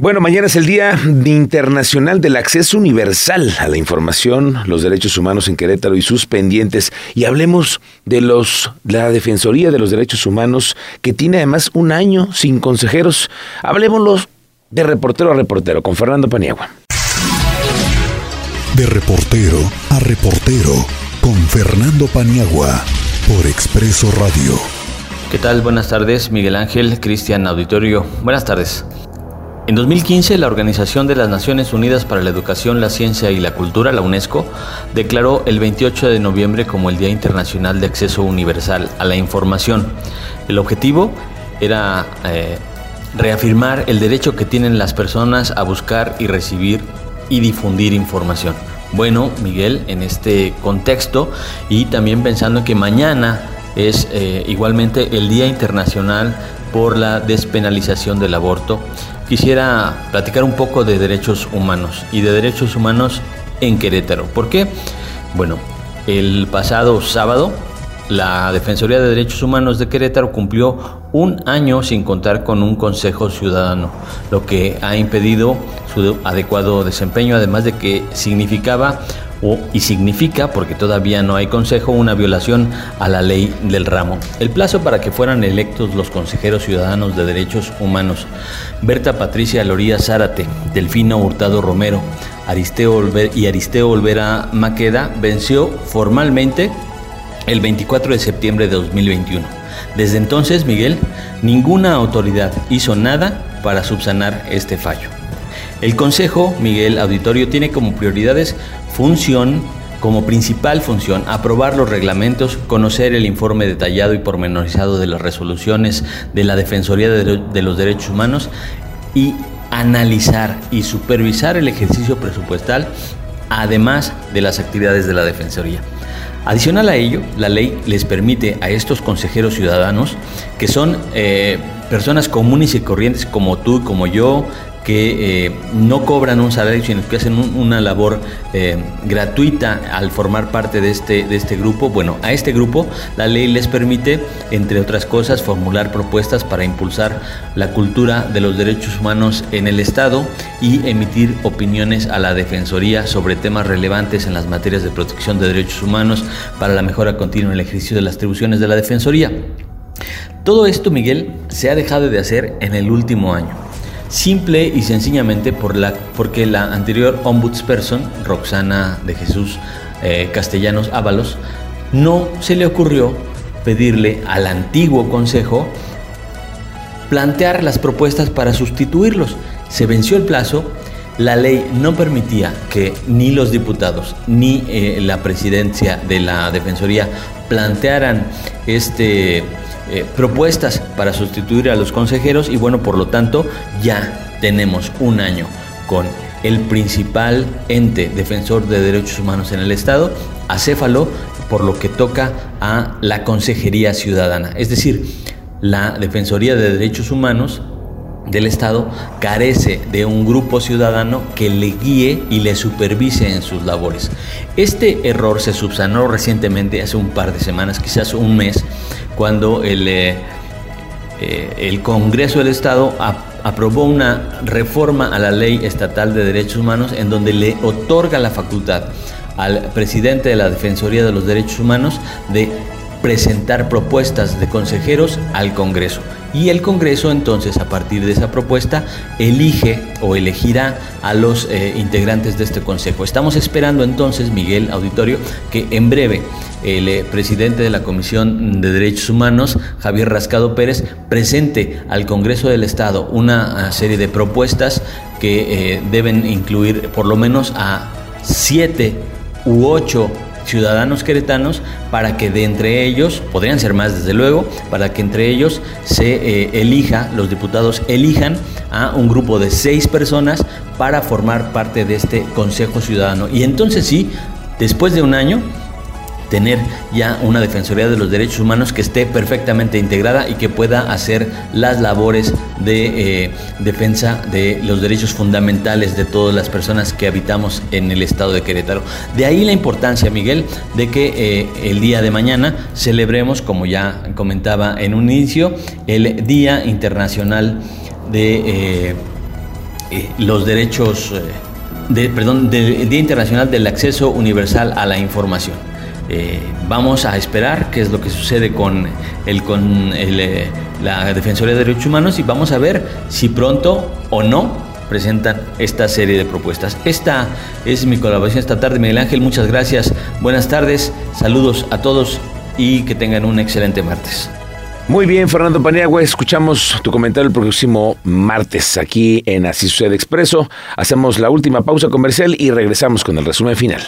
Bueno, mañana es el Día Internacional del Acceso Universal a la Información, los derechos humanos en Querétaro y sus pendientes. Y hablemos de los la Defensoría de los Derechos Humanos, que tiene además un año sin consejeros. Hablemoslo de reportero a reportero con Fernando Paniagua. De reportero a reportero con Fernando Paniagua por Expreso Radio. ¿Qué tal? Buenas tardes, Miguel Ángel, Cristian Auditorio. Buenas tardes. En 2015, la Organización de las Naciones Unidas para la Educación, la Ciencia y la Cultura, la UNESCO, declaró el 28 de noviembre como el Día Internacional de Acceso Universal a la Información. El objetivo era eh, reafirmar el derecho que tienen las personas a buscar y recibir y difundir información. Bueno, Miguel, en este contexto y también pensando que mañana es eh, igualmente el Día Internacional por la Despenalización del Aborto, quisiera platicar un poco de derechos humanos y de derechos humanos en Querétaro. ¿Por qué? Bueno, el pasado sábado la Defensoría de Derechos Humanos de Querétaro cumplió un año sin contar con un Consejo Ciudadano, lo que ha impedido su adecuado desempeño, además de que significaba y significa, porque todavía no hay consejo, una violación a la ley del ramo. El plazo para que fueran electos los consejeros ciudadanos de derechos humanos, Berta Patricia Loría Zárate, Delfino Hurtado Romero Aristeo y Aristeo Olvera Maqueda, venció formalmente el 24 de septiembre de 2021. Desde entonces, Miguel, ninguna autoridad hizo nada para subsanar este fallo. El Consejo, Miguel Auditorio, tiene como prioridades función, como principal función, aprobar los reglamentos, conocer el informe detallado y pormenorizado de las resoluciones de la Defensoría de, los Derechos Humanos y analizar y supervisar el ejercicio presupuestal, además de las actividades de la Defensoría. Adicional a ello, la ley les permite a estos consejeros ciudadanos, que son eh, personas comunes y corrientes como tú y como yo, que eh, no cobran un salario, sino que hacen una labor eh, gratuita al formar parte de este, de este grupo. Bueno, a este grupo la ley les permite, entre otras cosas, formular propuestas para impulsar la cultura de los derechos humanos en el Estado y emitir opiniones a la Defensoría sobre temas relevantes en las materias de protección de derechos humanos para la mejora continua en el ejercicio de las atribuciones de la Defensoría. Todo esto, Miguel, se ha dejado de hacer en el último año simple y sencillamente por la, porque la anterior ombudsperson, Roxana de Jesús eh, Castellanos Ábalos, no se le ocurrió pedirle al antiguo consejo plantear las propuestas para sustituirlos. Se venció el plazo, la ley no permitía que ni los diputados ni eh, la presidencia de la Defensoría plantearan este eh, propuestas para sustituir a los consejeros y bueno, por lo tanto ya tenemos un año con el principal ente defensor de derechos humanos en el Estado, acéfalo, por lo que toca a la Consejería Ciudadana. Es decir, la Defensoría de Derechos Humanos del Estado carece de un grupo ciudadano que le guíe y le supervise en sus labores. Este error se subsanó recientemente, hace un par de semanas, quizás un mes, cuando el, eh, eh, el Congreso del Estado aprobó una reforma a la ley estatal de derechos humanos en donde le otorga la facultad al presidente de la Defensoría de los Derechos Humanos de presentar propuestas de consejeros al Congreso y el Congreso entonces a partir de esa propuesta elige o elegirá a los eh, integrantes de este Consejo. Estamos esperando entonces, Miguel Auditorio, que en breve el eh, presidente de la Comisión de Derechos Humanos, Javier Rascado Pérez, presente al Congreso del Estado una ah, serie de propuestas que eh, deben incluir por lo menos a siete u ocho ciudadanos queretanos para que de entre ellos, podrían ser más desde luego, para que entre ellos se eh, elija, los diputados elijan a un grupo de seis personas para formar parte de este Consejo Ciudadano. Y entonces sí, después de un año, tener ya una Defensoría de los Derechos Humanos que esté perfectamente integrada y que pueda hacer las labores de eh, defensa de los derechos fundamentales de todas las personas que habitamos en el estado de Querétaro. De ahí la importancia, Miguel, de que eh, el día de mañana celebremos, como ya comentaba en un inicio, el Día Internacional de... Eh, los derechos, de, perdón, del Día Internacional del Acceso Universal a la Información. Eh, vamos a esperar qué es lo que sucede con, el, con la Defensoría de Derechos Humanos y vamos a ver si pronto o no presentan esta serie de propuestas. Esta es mi colaboración esta tarde, Miguel Ángel. Muchas gracias. Buenas tardes. Saludos a todos y que tengan un excelente martes. Muy bien, Fernando Paniagua, escuchamos tu comentario el próximo martes aquí en Así Sucede Expreso. Hacemos la última pausa comercial y regresamos con el resumen final.